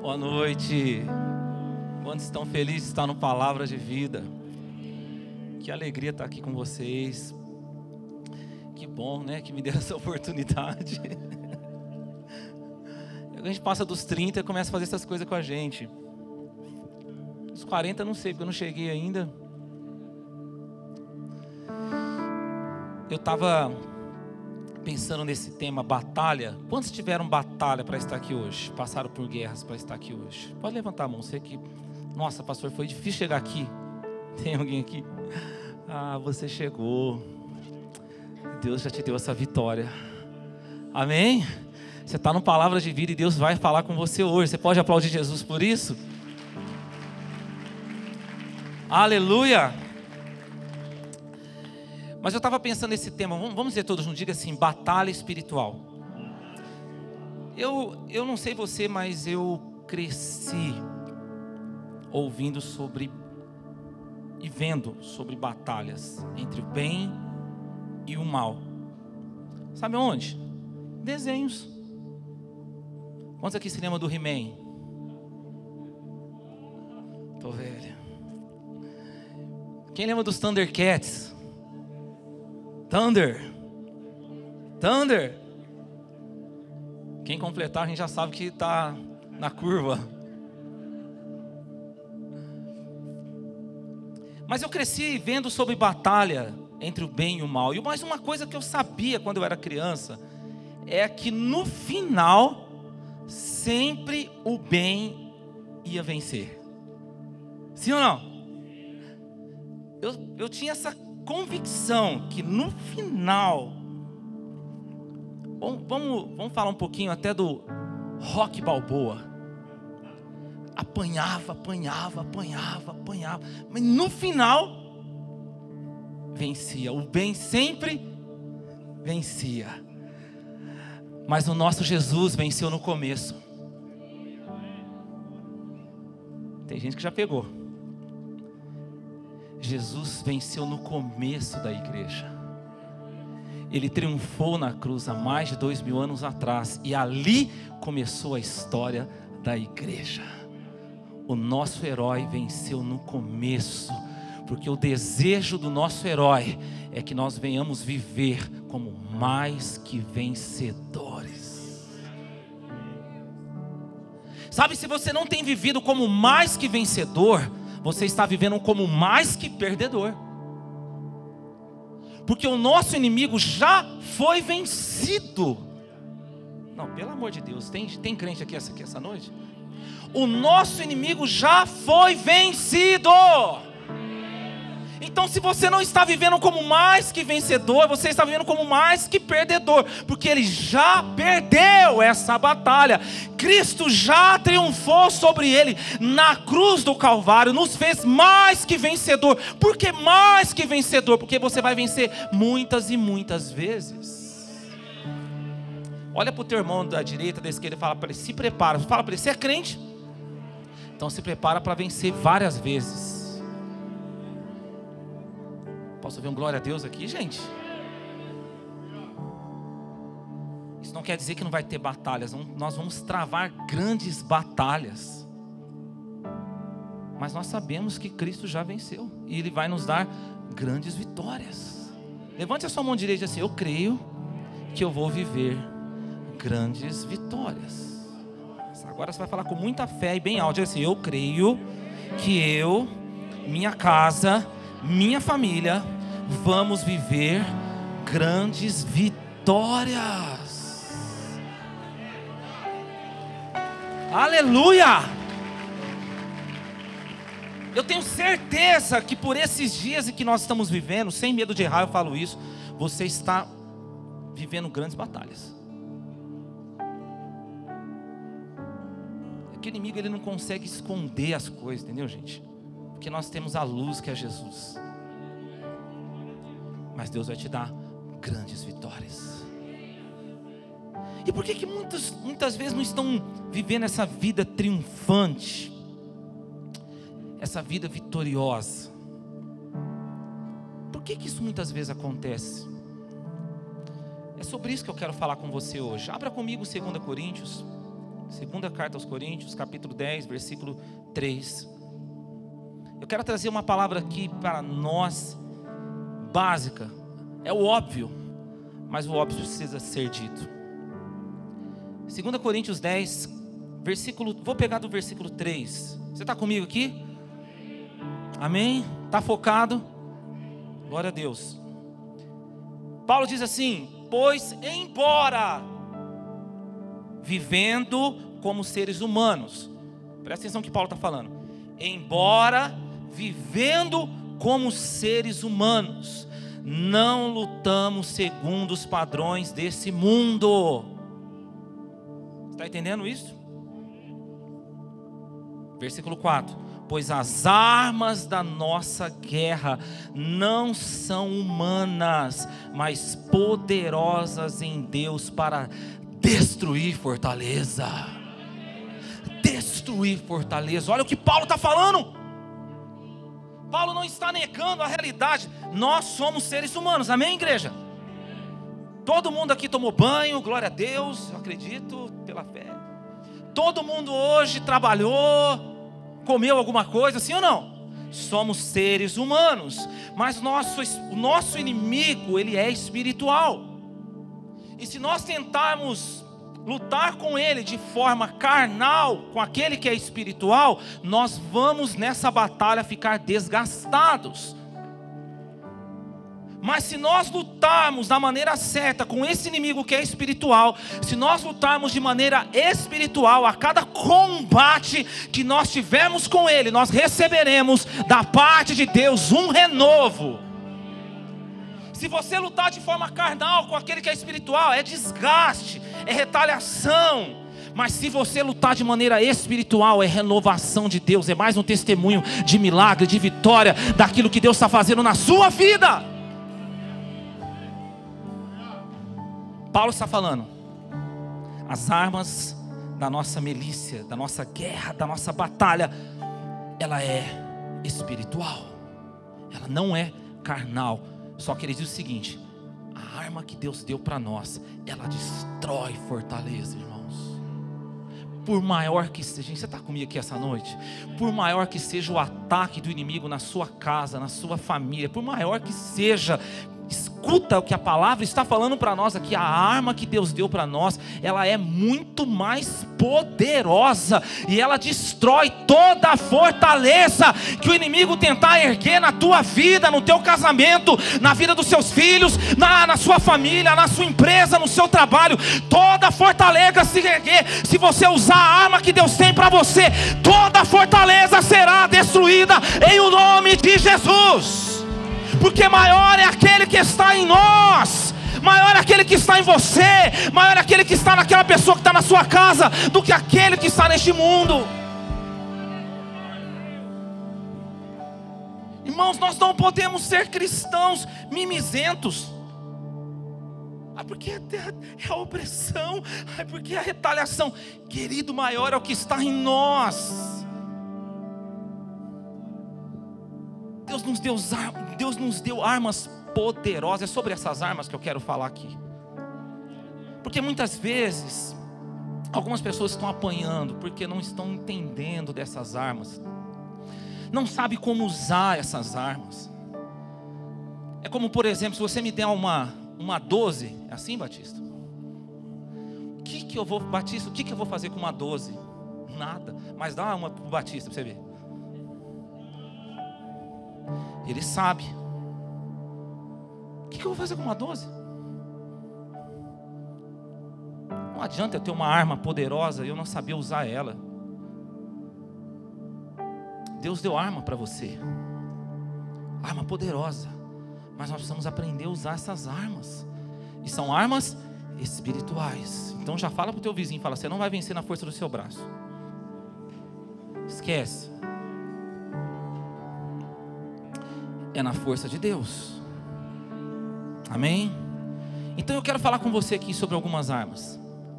Boa noite. Quantos estão felizes de estar no Palavra de Vida? Que alegria estar aqui com vocês. Que bom, né? Que me deram essa oportunidade. A gente passa dos 30 e começa a fazer essas coisas com a gente. Os 40 não sei, porque eu não cheguei ainda. Eu estava pensando nesse tema batalha. Quantos tiveram batalha para estar aqui hoje? Passaram por guerras para estar aqui hoje? Pode levantar a mão, você que. Nossa, pastor, foi difícil chegar aqui. Tem alguém aqui? Ah, você chegou. Deus já te deu essa vitória. Amém? Você está no Palavra de Vida e Deus vai falar com você hoje. Você pode aplaudir Jesus por isso? Aleluia! Mas eu estava pensando nesse tema, vamos dizer todos, não diga assim, batalha espiritual. Eu, eu não sei você, mas eu cresci ouvindo sobre e vendo sobre batalhas entre o bem e o mal. Sabe onde? Desenhos. Quantos aqui se lembram do He-Man? Tô velho. Quem lembra dos Thundercats? Thunder. Thunder. Quem completar, a gente já sabe que está na curva. Mas eu cresci vendo sobre batalha entre o bem e o mal. E mais uma coisa que eu sabia quando eu era criança é que no final sempre o bem ia vencer. Sim ou não? Eu, eu tinha essa convicção que no final. Vamos, vamos, vamos falar um pouquinho até do rock balboa. Apanhava, apanhava, apanhava, apanhava. Mas no final, vencia. O bem sempre vencia. Mas o nosso Jesus venceu no começo. Tem gente que já pegou. Jesus venceu no começo da igreja. Ele triunfou na cruz há mais de dois mil anos atrás. E ali começou a história da igreja. O nosso herói venceu no começo. Porque o desejo do nosso herói é que nós venhamos viver como mais que vencedor. Sabe, se você não tem vivido como mais que vencedor, você está vivendo como mais que perdedor. Porque o nosso inimigo já foi vencido. Não, pelo amor de Deus, tem, tem crente aqui essa, aqui essa noite? O nosso inimigo já foi vencido. Então, se você não está vivendo como mais que vencedor, você está vivendo como mais que perdedor, porque ele já perdeu essa batalha. Cristo já triunfou sobre ele na cruz do Calvário, nos fez mais que vencedor. Por que mais que vencedor? Porque você vai vencer muitas e muitas vezes. Olha para o teu irmão da direita, da esquerda e fala para ele: se prepara. Fala para ele: você é crente? Então se prepara para vencer várias vezes. Posso ouvir um glória a Deus aqui, gente? Isso não quer dizer que não vai ter batalhas. Nós vamos travar grandes batalhas. Mas nós sabemos que Cristo já venceu. E Ele vai nos dar grandes vitórias. Levante a sua mão direita assim: Eu creio que eu vou viver grandes vitórias. Agora você vai falar com muita fé e bem alto. Assim: Eu creio que eu, minha casa, minha família, vamos viver grandes vitórias. Aleluia! Eu tenho certeza que por esses dias em que nós estamos vivendo, sem medo de errar, eu falo isso, você está vivendo grandes batalhas. É que o inimigo ele não consegue esconder as coisas, entendeu, gente? Porque nós temos a luz que é Jesus mas Deus vai te dar grandes vitórias. E por que, que muitas, muitas vezes não estão vivendo essa vida triunfante, essa vida vitoriosa? Por que, que isso muitas vezes acontece? É sobre isso que eu quero falar com você hoje. Abra comigo 2 Coríntios, Segunda carta aos Coríntios, capítulo 10, versículo 3. Eu quero trazer uma palavra aqui para nós, básica. É o óbvio, mas o óbvio precisa ser dito. 2 Coríntios 10, versículo. Vou pegar do versículo 3. Você está comigo aqui? Amém? Está focado? Glória a Deus. Paulo diz assim: Pois, embora vivendo como seres humanos, presta atenção que Paulo está falando. Embora vivendo como seres humanos, não lutamos segundo os padrões desse mundo. Está entendendo isso? Versículo 4 pois as armas da nossa guerra não são humanas, mas poderosas em Deus para destruir fortaleza. Destruir fortaleza. Olha o que Paulo está falando. Paulo não está negando a realidade. Nós somos seres humanos, amém, igreja? Todo mundo aqui tomou banho, glória a Deus, eu acredito pela fé. Todo mundo hoje trabalhou, comeu alguma coisa, sim ou não? Somos seres humanos, mas nosso, o nosso inimigo, ele é espiritual. E se nós tentarmos lutar com ele de forma carnal, com aquele que é espiritual, nós vamos nessa batalha ficar desgastados. Mas se nós lutarmos da maneira certa com esse inimigo que é espiritual, se nós lutarmos de maneira espiritual, a cada combate que nós tivermos com ele, nós receberemos da parte de Deus um renovo. Se você lutar de forma carnal com aquele que é espiritual, é desgaste, é retaliação. Mas se você lutar de maneira espiritual, é renovação de Deus, é mais um testemunho de milagre, de vitória, daquilo que Deus está fazendo na sua vida. Paulo está falando, as armas da nossa milícia, da nossa guerra, da nossa batalha, ela é espiritual, ela não é carnal. Só que ele diz o seguinte: a arma que Deus deu para nós, ela destrói fortaleza, irmãos. Por maior que seja, você está comigo aqui essa noite? Por maior que seja o ataque do inimigo na sua casa, na sua família, por maior que seja escuta o que a palavra está falando para nós aqui, a arma que Deus deu para nós, ela é muito mais poderosa e ela destrói toda a fortaleza que o inimigo tentar erguer na tua vida, no teu casamento, na vida dos seus filhos, na, na sua família, na sua empresa, no seu trabalho. Toda fortaleza se erguer, se você usar a arma que Deus tem para você, toda fortaleza será destruída em o nome de Jesus porque maior é aquele que está em nós. Maior é aquele que está em você, maior é aquele que está naquela pessoa que está na sua casa, do que aquele que está neste mundo. Irmãos, nós não podemos ser cristãos mimizentos. Ah, porque é, é a opressão, ah, porque é a retaliação. Querido, maior é o que está em nós. Deus nos deu, Deus nos deu armas poderosas. É sobre essas armas que eu quero falar aqui. Porque muitas vezes, algumas pessoas estão apanhando porque não estão entendendo dessas armas. Não sabe como usar essas armas. É como, por exemplo, se você me der uma, uma 12, é assim, Batista? O que, que eu vou, Batista, o que, que eu vou fazer com uma 12? Nada. Mas dá uma para o Batista para você ver. Ele sabe. O que eu vou fazer com uma 12? Não adianta eu ter uma arma poderosa e eu não saber usar ela. Deus deu arma para você, arma poderosa, mas nós precisamos aprender a usar essas armas, e são armas espirituais. Então já fala para o teu vizinho, fala, você não vai vencer na força do seu braço. Esquece. É na força de Deus. Amém? Então eu quero falar com você aqui sobre algumas armas.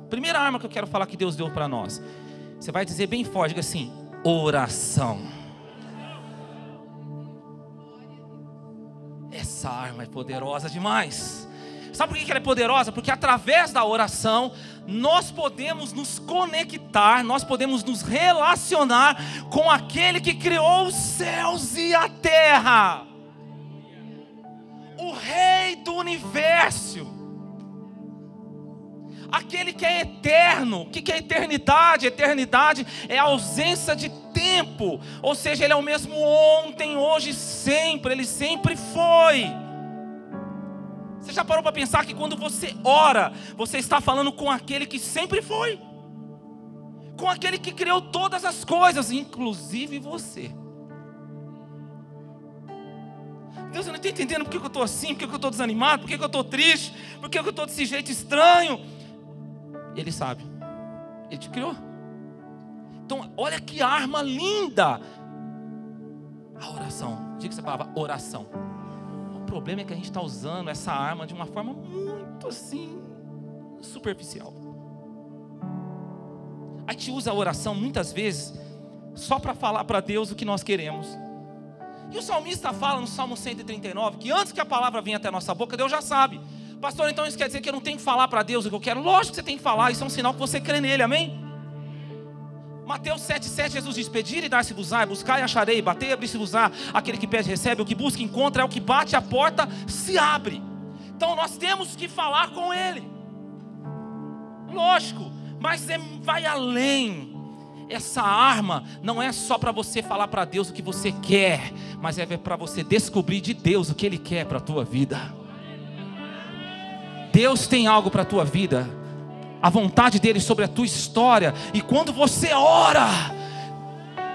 Primeira arma que eu quero falar que Deus deu para nós. Você vai dizer bem forte, diga assim: oração. Essa arma é poderosa demais. Sabe por que ela é poderosa? Porque através da oração nós podemos nos conectar, nós podemos nos relacionar com aquele que criou os céus e a terra, o Rei do universo, aquele que é eterno. O que é eternidade? Eternidade é a ausência de tempo, ou seja, Ele é o mesmo ontem, hoje, sempre, Ele sempre foi. Você já parou para pensar que quando você ora, você está falando com aquele que sempre foi, com aquele que criou todas as coisas, inclusive você. Deus, eu não estou entendendo por que eu estou assim, por que eu estou desanimado, por que eu estou triste, por que eu estou desse jeito estranho. Ele sabe, Ele te criou. Então, olha que arma linda. A oração. Diga essa palavra, oração problema é que a gente está usando essa arma de uma forma muito assim, superficial. A gente usa a oração muitas vezes só para falar para Deus o que nós queremos. E o salmista fala no Salmo 139 que antes que a palavra venha até a nossa boca, Deus já sabe. Pastor, então isso quer dizer que eu não tenho que falar para Deus o que eu quero? Lógico que você tem que falar, isso é um sinal que você crê nele, amém? Mateus 7,7 Jesus diz: Pedir e dar-se-vos-á, buscar e acharei, bater e abrir-se-vos-á. Aquele que pede recebe, o que busca encontra, é o que bate, a porta se abre. Então nós temos que falar com Ele. Lógico, mas é, vai além. Essa arma não é só para você falar para Deus o que você quer, mas é para você descobrir de Deus o que Ele quer para a tua vida. Deus tem algo para a tua vida a vontade dele sobre a tua história. E quando você ora,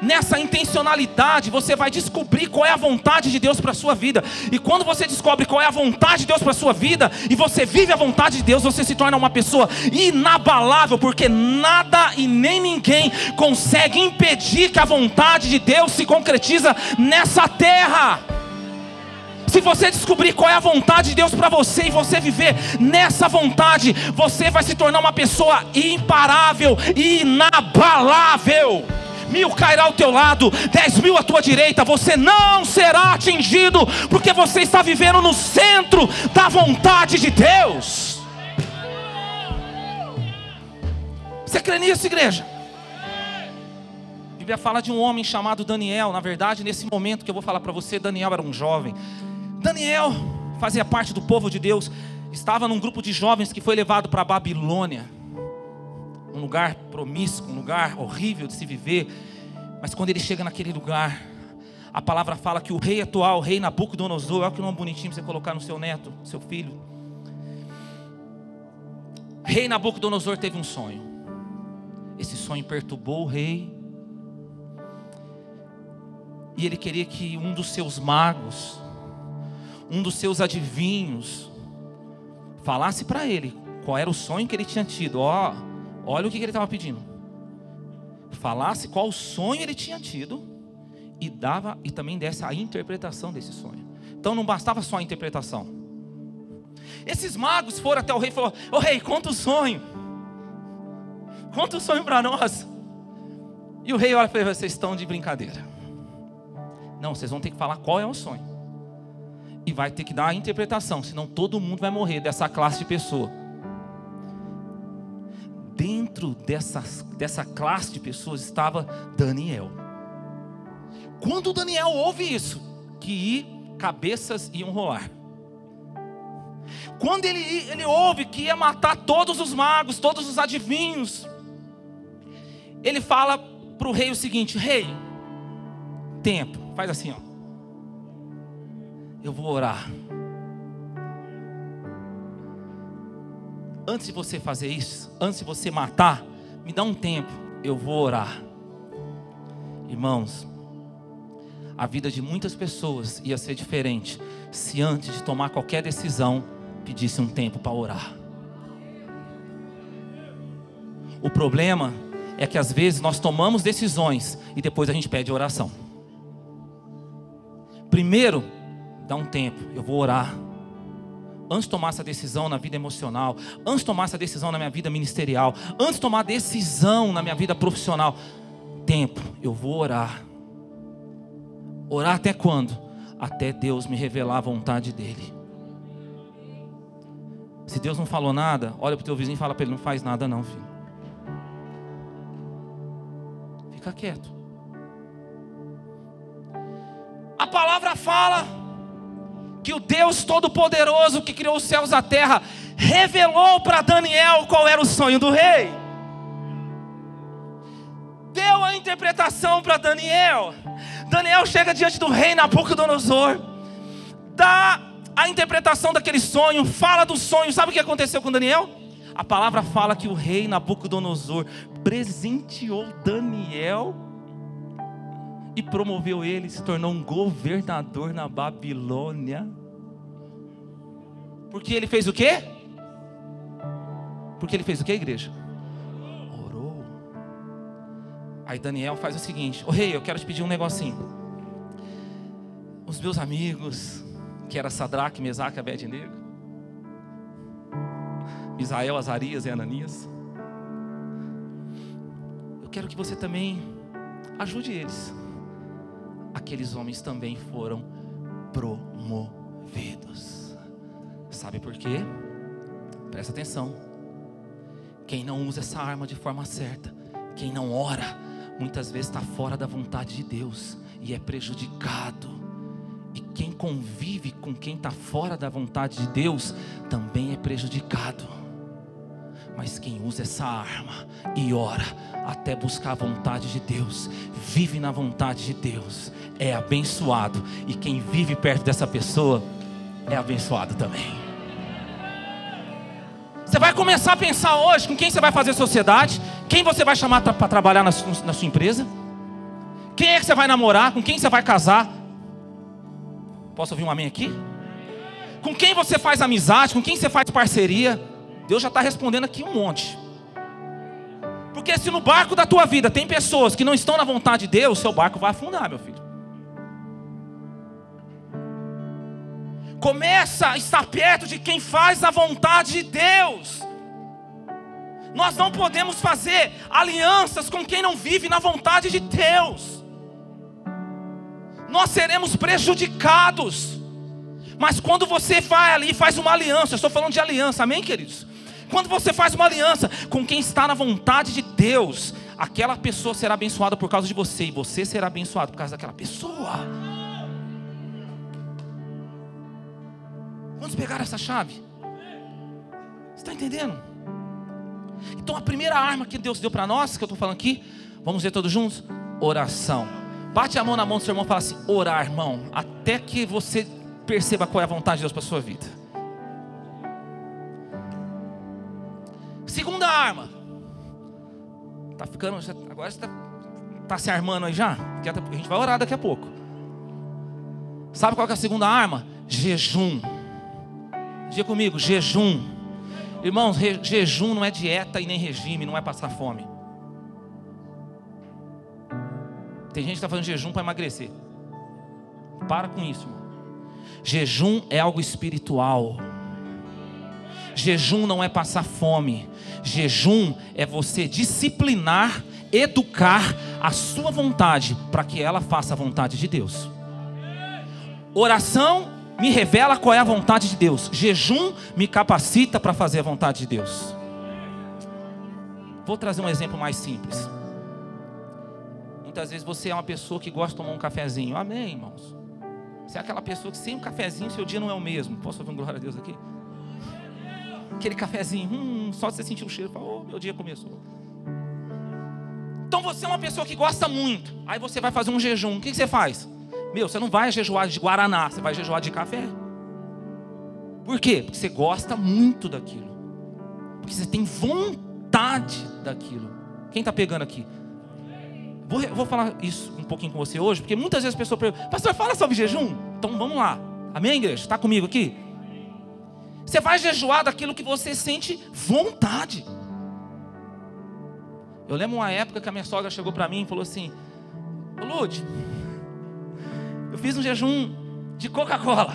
nessa intencionalidade, você vai descobrir qual é a vontade de Deus para a sua vida. E quando você descobre qual é a vontade de Deus para a sua vida, e você vive a vontade de Deus, você se torna uma pessoa inabalável, porque nada e nem ninguém consegue impedir que a vontade de Deus se concretiza nessa terra. Se você descobrir qual é a vontade de Deus para você e você viver nessa vontade, você vai se tornar uma pessoa imparável e inabalável. Mil cairá ao teu lado, dez mil à tua direita, você não será atingido, porque você está vivendo no centro da vontade de Deus. Você crê nisso, igreja? A Bíblia fala de um homem chamado Daniel. Na verdade, nesse momento que eu vou falar para você, Daniel era um jovem. Daniel fazia parte do povo de Deus, estava num grupo de jovens que foi levado para a Babilônia, um lugar promíscuo, um lugar horrível de se viver. Mas quando ele chega naquele lugar, a palavra fala que o rei atual, o rei Nabucodonosor, olha que nome bonitinho para você colocar no seu neto, seu filho. Rei Nabucodonosor teve um sonho. Esse sonho perturbou o rei. E ele queria que um dos seus magos, um dos seus adivinhos falasse para ele qual era o sonho que ele tinha tido. Ó, olha o que ele estava pedindo. Falasse qual sonho ele tinha tido e dava e também desse a interpretação desse sonho. Então não bastava só a interpretação. Esses magos foram até o rei e falaram: "Ô rei, conta o sonho. Conta o sonho para nós." E o rei olha para ele: "Vocês estão de brincadeira." Não, vocês vão ter que falar qual é o sonho e vai ter que dar a interpretação, senão todo mundo vai morrer dessa classe de pessoa. Dentro dessa, dessa classe de pessoas estava Daniel. Quando Daniel ouve isso, que cabeças iam rolar. Quando ele, ele ouve que ia matar todos os magos, todos os adivinhos, ele fala para o rei o seguinte: Rei, tempo, faz assim, ó eu vou orar. Antes de você fazer isso, antes de você matar, me dá um tempo, eu vou orar. Irmãos, a vida de muitas pessoas ia ser diferente se antes de tomar qualquer decisão pedisse um tempo para orar. O problema é que às vezes nós tomamos decisões e depois a gente pede oração. Primeiro, dá um tempo, eu vou orar. Antes de tomar essa decisão na vida emocional, antes de tomar essa decisão na minha vida ministerial, antes de tomar decisão na minha vida profissional, tempo, eu vou orar. Orar até quando? Até Deus me revelar a vontade dele. Se Deus não falou nada, olha para o teu vizinho e fala para ele: não faz nada, não, filho. Fica quieto. A palavra fala que o Deus Todo-Poderoso que criou os céus e a terra revelou para Daniel qual era o sonho do rei. Deu a interpretação para Daniel. Daniel chega diante do rei Nabucodonosor, dá a interpretação daquele sonho, fala do sonho. Sabe o que aconteceu com Daniel? A palavra fala que o rei Nabucodonosor presenteou Daniel e promoveu ele, se tornou um governador na Babilônia. Porque ele fez o quê? Porque ele fez o quê, igreja? Orou. Aí Daniel faz o seguinte: Ô rei, eu quero te pedir um negocinho. Os meus amigos, que era Sadraque, Mesaque Abednego, Misael, Azarias e Ananias, eu quero que você também ajude eles aqueles homens também foram promovidos. Sabe por quê? Presta atenção. Quem não usa essa arma de forma certa, quem não ora, muitas vezes está fora da vontade de Deus e é prejudicado. E quem convive com quem está fora da vontade de Deus também é prejudicado. Mas quem usa essa arma e ora até buscar a vontade de Deus, vive na vontade de Deus, é abençoado. E quem vive perto dessa pessoa é abençoado também. Você vai começar a pensar hoje com quem você vai fazer sociedade, quem você vai chamar para trabalhar na, na sua empresa, quem é que você vai namorar, com quem você vai casar. Posso ouvir um amém aqui? Com quem você faz amizade, com quem você faz parceria. Deus já está respondendo aqui um monte. Porque se no barco da tua vida tem pessoas que não estão na vontade de Deus, seu barco vai afundar, meu filho. Começa a estar perto de quem faz a vontade de Deus. Nós não podemos fazer alianças com quem não vive na vontade de Deus. Nós seremos prejudicados. Mas quando você vai ali e faz uma aliança, eu estou falando de aliança, amém, queridos? Quando você faz uma aliança com quem está na vontade de Deus, aquela pessoa será abençoada por causa de você, e você será abençoado por causa daquela pessoa. Vamos pegar essa chave? Você está entendendo? Então a primeira arma que Deus deu para nós, que eu estou falando aqui, vamos ver todos juntos? Oração. Bate a mão na mão do seu irmão e fala assim: orar, irmão, até que você perceba qual é a vontade de Deus para a sua vida. Arma. Tá ficando. Agora você está tá se armando aí já? A gente vai orar daqui a pouco. Sabe qual é a segunda arma? Jejum. Diga comigo, jejum. Irmãos, re, jejum não é dieta e nem regime, não é passar fome. Tem gente que está fazendo jejum para emagrecer. Para com isso, irmão. Jejum é algo espiritual. Jejum não é passar fome. Jejum é você disciplinar, educar a sua vontade para que ela faça a vontade de Deus. Oração me revela qual é a vontade de Deus. Jejum me capacita para fazer a vontade de Deus. Vou trazer um exemplo mais simples. Muitas vezes você é uma pessoa que gosta de tomar um cafezinho. Amém, irmãos. Você é aquela pessoa que sem um cafezinho seu dia não é o mesmo. Posso ouvir um glória a Deus aqui? Aquele cafezinho, hum, só você sentir o cheiro, fala, oh, meu dia começou. Então você é uma pessoa que gosta muito, aí você vai fazer um jejum, o que, você faz? Meu, você não vai jejuar de Guaraná, você vai jejuar de café. Por quê? Porque você gosta muito daquilo. Porque você tem vontade daquilo. Quem está pegando aqui? Vou, vou falar isso um pouquinho com você hoje, porque muitas vezes as pessoas perguntam, pastor, fala sobre jejum? Então vamos lá. Amém, igreja? Está comigo aqui? Você vai jejuar daquilo que você sente vontade. Eu lembro uma época que a minha sogra chegou para mim e falou assim: Lud, eu fiz um jejum de Coca-Cola.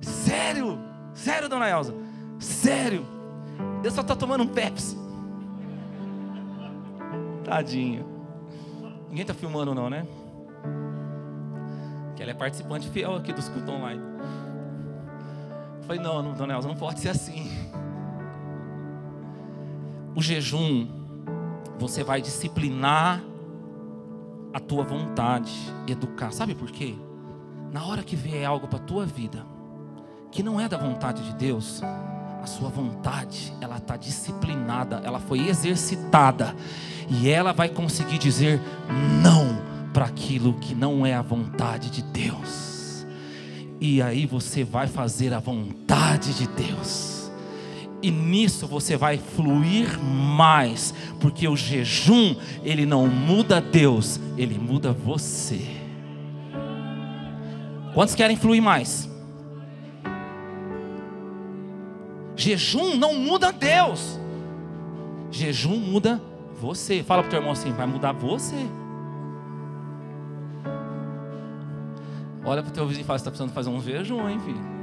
Sério? Sério, dona Elza? Sério? Eu só estou tomando um Pepsi. Tadinha. Ninguém está filmando, não, né? Que ela é participante fiel aqui dos cultos online. Falei, não, não, dona Elza, não pode ser assim. o jejum, você vai disciplinar a tua vontade, educar. Sabe por quê? Na hora que vier algo para a tua vida, que não é da vontade de Deus, a sua vontade, ela está disciplinada, ela foi exercitada, e ela vai conseguir dizer não para aquilo que não é a vontade de Deus. E aí você vai fazer a vontade de Deus. E nisso você vai fluir mais, porque o jejum, ele não muda Deus, ele muda você. Quantos querem fluir mais? Jejum não muda Deus. Jejum muda você. Fala para o teu irmão assim: vai mudar você. Olha para o teu vizinho e fala: você está precisando fazer um jejum, hein, filho?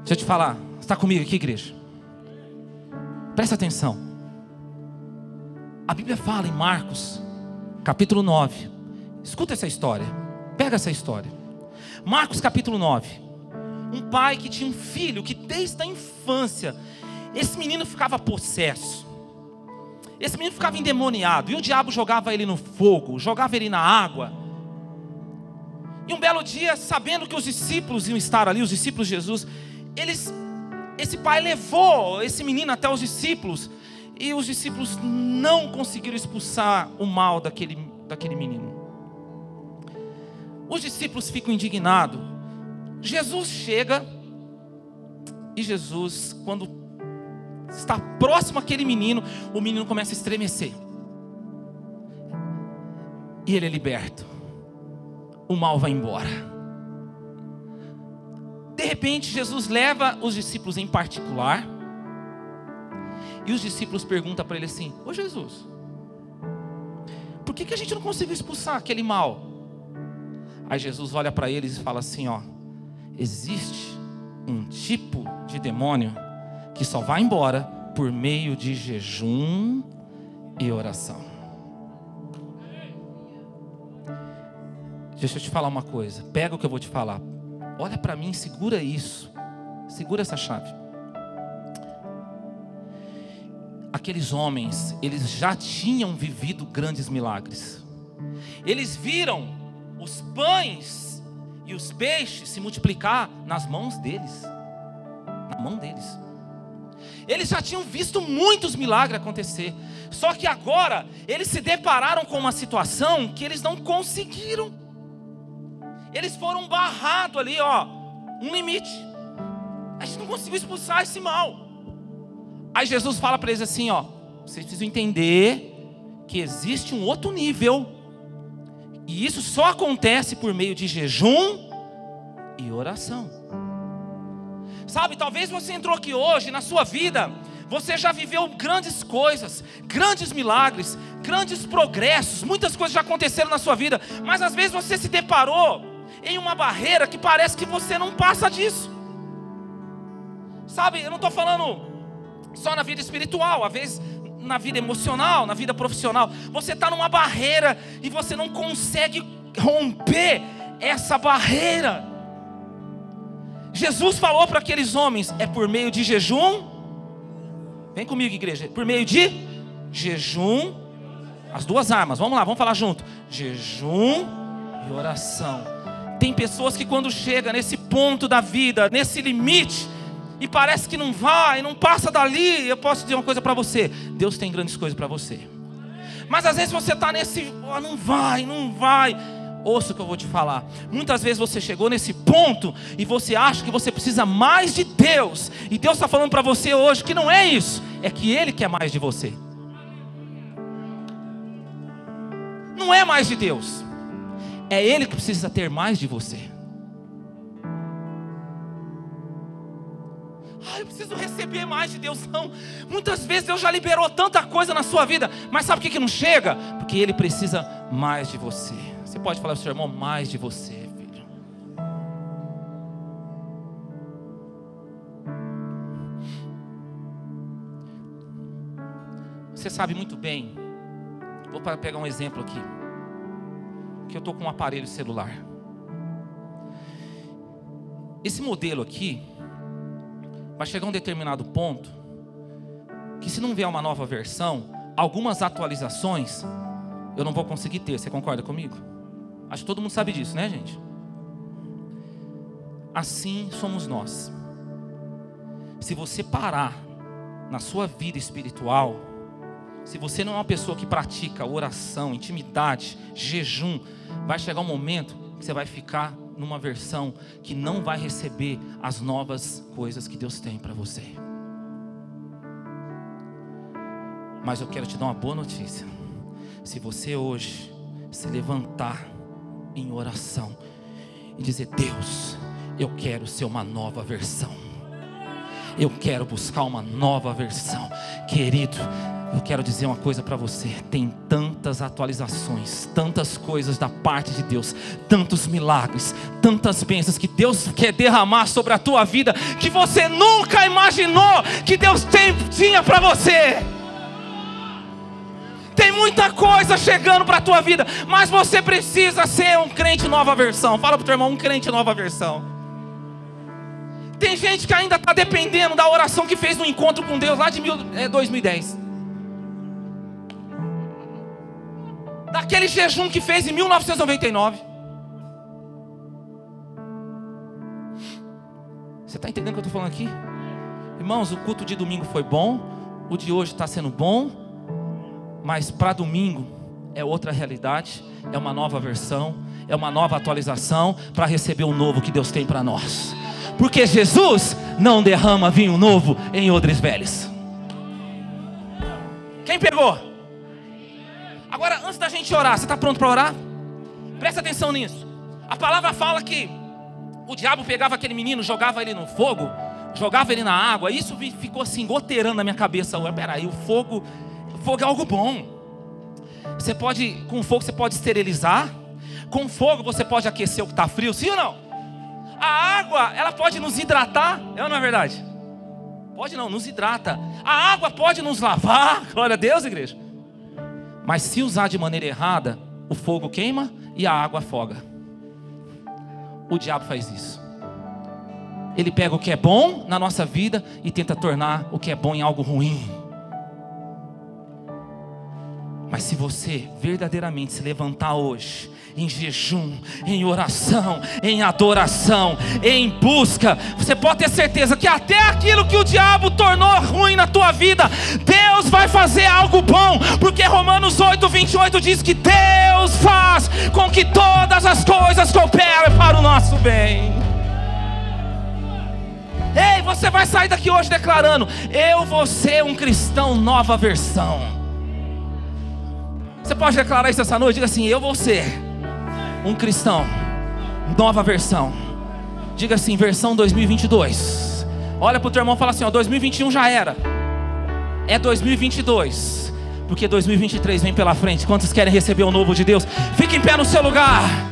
Deixa eu te falar. Você está comigo aqui, igreja? Presta atenção. A Bíblia fala em Marcos, capítulo 9. Escuta essa história. Pega essa história. Marcos capítulo 9. Um pai que tinha um filho que desde a infância, esse menino ficava possesso. Esse menino ficava endemoniado. E o diabo jogava ele no fogo, jogava ele na água. E um belo dia, sabendo que os discípulos iam estar ali, os discípulos de Jesus, eles, esse pai levou esse menino até os discípulos. E os discípulos não conseguiram expulsar o mal daquele, daquele menino. Os discípulos ficam indignados. Jesus chega e Jesus, quando está próximo àquele menino, o menino começa a estremecer. E ele é liberto. O mal vai embora. De repente, Jesus leva os discípulos em particular. E os discípulos perguntam para ele assim: Ô Jesus, por que, que a gente não conseguiu expulsar aquele mal? Aí Jesus olha para eles e fala assim: ó, existe um tipo de demônio que só vai embora por meio de jejum e oração. Deixa eu te falar uma coisa. Pega o que eu vou te falar. Olha para mim, segura isso. Segura essa chave. Aqueles homens, eles já tinham vivido grandes milagres. Eles viram os pães e os peixes se multiplicar nas mãos deles. Na mão deles. Eles já tinham visto muitos milagres acontecer. Só que agora eles se depararam com uma situação que eles não conseguiram. Eles foram barrados ali, ó, um limite. A gente não conseguiu expulsar esse mal. Aí Jesus fala para eles assim, ó, vocês precisam entender que existe um outro nível e isso só acontece por meio de jejum e oração. Sabe, talvez você entrou aqui hoje, na sua vida, você já viveu grandes coisas, grandes milagres, grandes progressos, muitas coisas já aconteceram na sua vida, mas às vezes você se deparou em uma barreira que parece que você não passa disso. Sabe, eu não estou falando só na vida espiritual, às vezes na vida emocional, na vida profissional. Você está numa barreira e você não consegue romper essa barreira. Jesus falou para aqueles homens: é por meio de jejum. Vem comigo, igreja. Por meio de jejum. As duas armas. Vamos lá, vamos falar junto. Jejum e oração. Tem pessoas que quando chega nesse ponto da vida, nesse limite, e parece que não vai, não passa dali, eu posso dizer uma coisa para você: Deus tem grandes coisas para você. Mas às vezes você está nesse, oh, não vai, não vai. Ouça o que eu vou te falar. Muitas vezes você chegou nesse ponto e você acha que você precisa mais de Deus. E Deus está falando para você hoje que não é isso, é que Ele quer mais de você. Não é mais de Deus, é Ele que precisa ter mais de você. eu preciso receber mais de Deus. Não, muitas vezes Deus já liberou tanta coisa na sua vida, mas sabe o que, que não chega? Porque Ele precisa mais de você. Você pode falar para o seu irmão, mais de você, filho. Você sabe muito bem, vou pegar um exemplo aqui, que eu estou com um aparelho celular. esse modelo aqui vai chegar a um determinado ponto que se não vier uma nova versão, algumas atualizações eu não vou conseguir ter. Você concorda comigo? Acho que todo mundo sabe disso, né, gente? Assim somos nós. Se você parar na sua vida espiritual, se você não é uma pessoa que pratica oração, intimidade, jejum, vai chegar um momento que você vai ficar numa versão que não vai receber as novas coisas que Deus tem para você. Mas eu quero te dar uma boa notícia. Se você hoje se levantar em oração e dizer: Deus, eu quero ser uma nova versão. Eu quero buscar uma nova versão. Querido, eu quero dizer uma coisa para você: tem tantas atualizações, tantas coisas da parte de Deus, tantos milagres, tantas bênçãos que Deus quer derramar sobre a tua vida que você nunca imaginou que Deus tem, tinha para você. Tem muita coisa chegando para a tua vida, mas você precisa ser um crente nova versão. Fala para o teu irmão, um crente nova versão. Tem gente que ainda está dependendo da oração que fez no encontro com Deus lá de mil, é, 2010. Daquele jejum que fez em 1999. Você está entendendo o que eu estou falando aqui? Irmãos, o culto de domingo foi bom, o de hoje está sendo bom, mas para domingo é outra realidade, é uma nova versão, é uma nova atualização para receber o novo que Deus tem para nós. Porque Jesus não derrama vinho novo em odres velhos. Quem pegou? Agora, antes da gente orar, você está pronto para orar? Presta atenção nisso. A palavra fala que o diabo pegava aquele menino, jogava ele no fogo, jogava ele na água. Isso ficou assim, goteirando na minha cabeça. Peraí, o fogo Fogo é algo bom. Você pode, com fogo você pode esterilizar. Com fogo você pode aquecer o que está frio, sim ou não? A água, ela pode nos hidratar, é ou não é verdade? Pode não, nos hidrata. A água pode nos lavar, glória a Deus, igreja. Mas se usar de maneira errada, o fogo queima e a água afoga. O diabo faz isso. Ele pega o que é bom na nossa vida e tenta tornar o que é bom em algo ruim. Mas se você verdadeiramente se levantar hoje, em jejum, em oração, em adoração, em busca, você pode ter certeza que até aquilo que o diabo tornou ruim na tua vida, Deus vai fazer algo bom, porque Romanos 8, 28 diz que Deus faz com que todas as coisas cooperem para o nosso bem. Ei, você vai sair daqui hoje declarando: Eu vou ser um cristão nova versão. Você pode declarar isso essa noite? Diga assim: Eu vou ser um cristão, nova versão. Diga assim: versão 2022. Olha para o teu irmão e fala assim: ó, 2021 já era. É 2022. Porque 2023 vem pela frente. Quantos querem receber o novo de Deus? Fique em pé no seu lugar.